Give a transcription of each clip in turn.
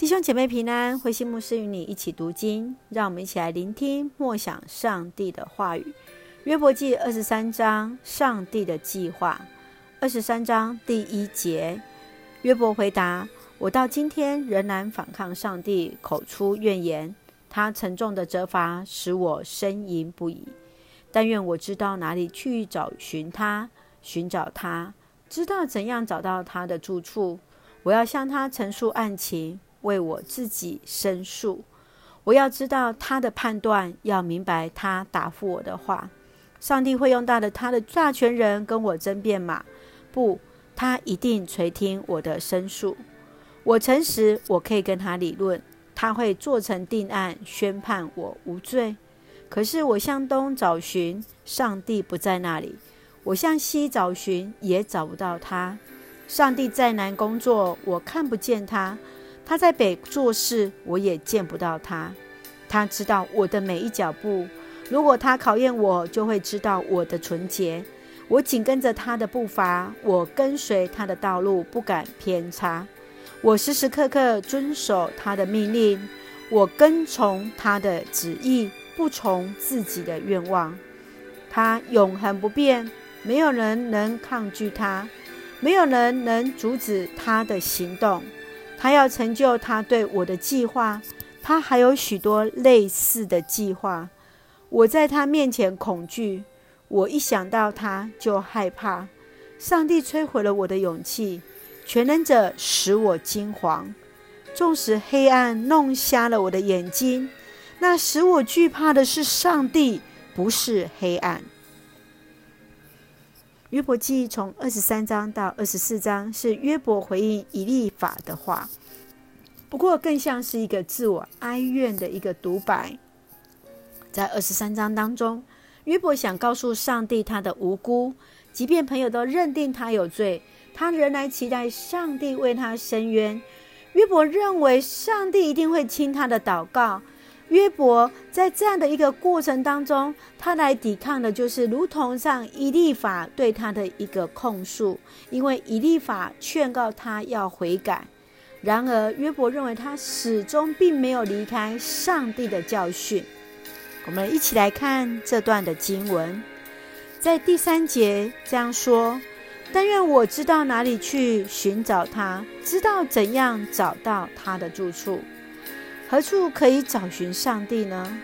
弟兄姐妹平安，慧馨牧师与你一起读经，让我们一起来聆听默想上帝的话语。约伯记二十三章，上帝的计划。二十三章第一节，约伯回答：“我到今天仍然反抗上帝，口出怨言。他沉重的责罚使我呻吟不已。但愿我知道哪里去找寻他，寻找他，知道怎样找到他的住处。我要向他陈述案情。”为我自己申诉，我要知道他的判断，要明白他答复我的话。上帝会用大的他的大权人跟我争辩吗？不，他一定垂听我的申诉。我诚实，我可以跟他理论，他会做成定案，宣判我无罪。可是我向东找寻，上帝不在那里；我向西找寻，也找不到他。上帝再难工作，我看不见他。他在北做事，我也见不到他。他知道我的每一脚步，如果他考验我，就会知道我的纯洁。我紧跟着他的步伐，我跟随他的道路，不敢偏差。我时时刻刻遵守他的命令，我跟从他的旨意，不从自己的愿望。他永恒不变，没有人能抗拒他，没有人能阻止他的行动。他要成就他对我的计划，他还有许多类似的计划。我在他面前恐惧，我一想到他就害怕。上帝摧毁了我的勇气，全能者使我惊惶。纵使黑暗弄瞎了我的眼睛，那使我惧怕的是上帝，不是黑暗。约伯记从二十三章到二十四章是约伯回应以利法的话，不过更像是一个自我哀怨的一个独白。在二十三章当中，约伯想告诉上帝他的无辜，即便朋友都认定他有罪，他仍然期待上帝为他伸冤。约伯认为上帝一定会听他的祷告。约伯在这样的一个过程当中，他来抵抗的就是如同上以利法对他的一个控诉，因为以利法劝告他要悔改。然而约伯认为他始终并没有离开上帝的教训。我们一起来看这段的经文，在第三节这样说：“但愿我知道哪里去寻找他，知道怎样找到他的住处。”何处可以找寻上帝呢？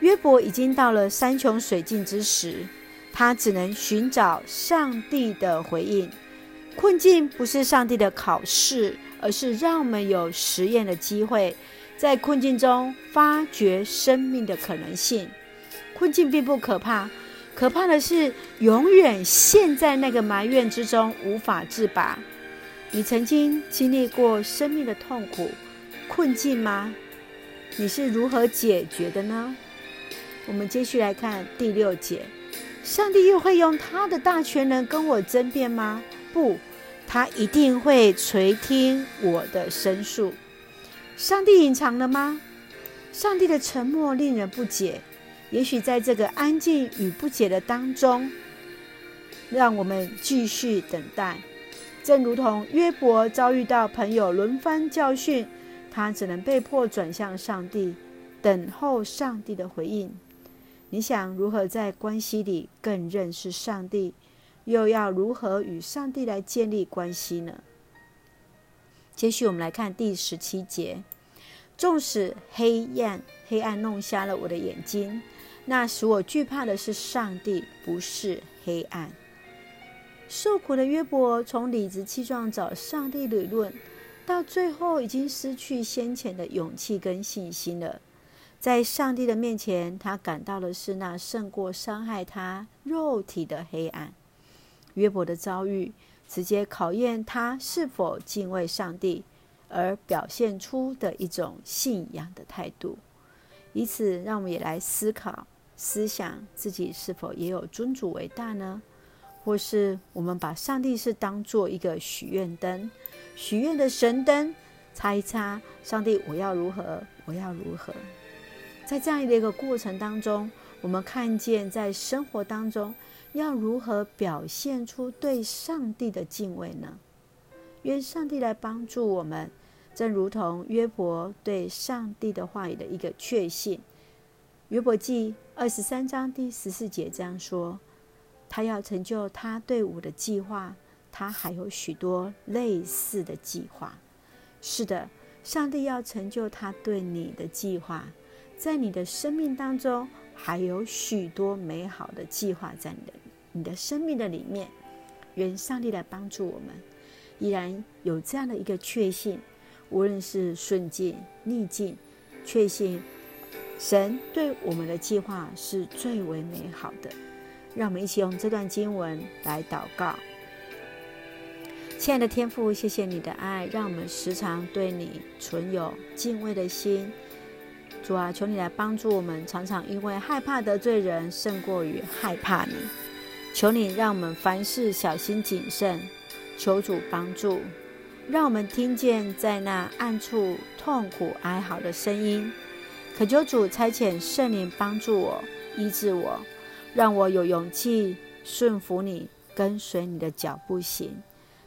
约伯已经到了山穷水尽之时，他只能寻找上帝的回应。困境不是上帝的考试，而是让我们有实验的机会，在困境中发掘生命的可能性。困境并不可怕，可怕的是永远陷在那个埋怨之中无法自拔。你曾经经历过生命的痛苦？困境吗？你是如何解决的呢？我们继续来看第六节。上帝又会用他的大权能跟我争辩吗？不，他一定会垂听我的申诉。上帝隐藏了吗？上帝的沉默令人不解。也许在这个安静与不解的当中，让我们继续等待。正如同约伯遭遇到朋友轮番教训。他只能被迫转向上帝，等候上帝的回应。你想如何在关系里更认识上帝？又要如何与上帝来建立关系呢？接续我们来看第十七节：纵使黑暗黑暗弄瞎了我的眼睛，那使我惧怕的是上帝，不是黑暗。受苦的约伯从理直气壮找上帝理论。到最后，已经失去先前的勇气跟信心了。在上帝的面前，他感到的是那胜过伤害他肉体的黑暗。约伯的遭遇，直接考验他是否敬畏上帝，而表现出的一种信仰的态度。以此，让我们也来思考、思想自己是否也有尊主为大呢？或是我们把上帝是当做一个许愿灯？许愿的神灯，擦一擦。上帝，我要如何？我要如何？在这样的一个过程当中，我们看见在生活当中要如何表现出对上帝的敬畏呢？愿上帝来帮助我们，正如同约伯对上帝的话语的一个确信。约伯记二十三章第十四节这样说：“他要成就他对我的计划，他还有许多类似的计划。”是的，上帝要成就他对你的计划，在你的生命当中还有许多美好的计划在你的你的生命的里面。愿上帝来帮助我们，依然有这样的一个确信，无论是顺境逆境，确信。神对我们的计划是最为美好的，让我们一起用这段经文来祷告。亲爱的天父，谢谢你的爱，让我们时常对你存有敬畏的心。主啊，求你来帮助我们，常常因为害怕得罪人，胜过于害怕你。求你让我们凡事小心谨慎，求主帮助，让我们听见在那暗处痛苦哀嚎的声音。恳求主差遣圣灵帮助我、医治我，让我有勇气顺服你、跟随你的脚步行。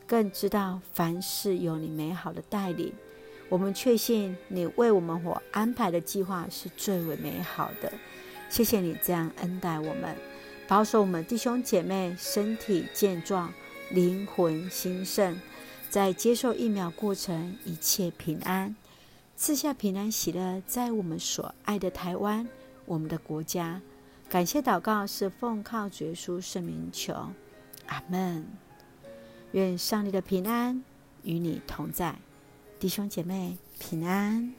更知道凡事有你美好的带领。我们确信你为我们所安排的计划是最为美好的。谢谢你这样恩待我们，保守我们弟兄姐妹身体健壮、灵魂兴盛，在接受疫苗过程一切平安。赐下平安喜乐，在我们所爱的台湾，我们的国家。感谢祷告是奉靠主耶稣圣名求，阿门。愿上帝的平安与你同在，弟兄姐妹平安。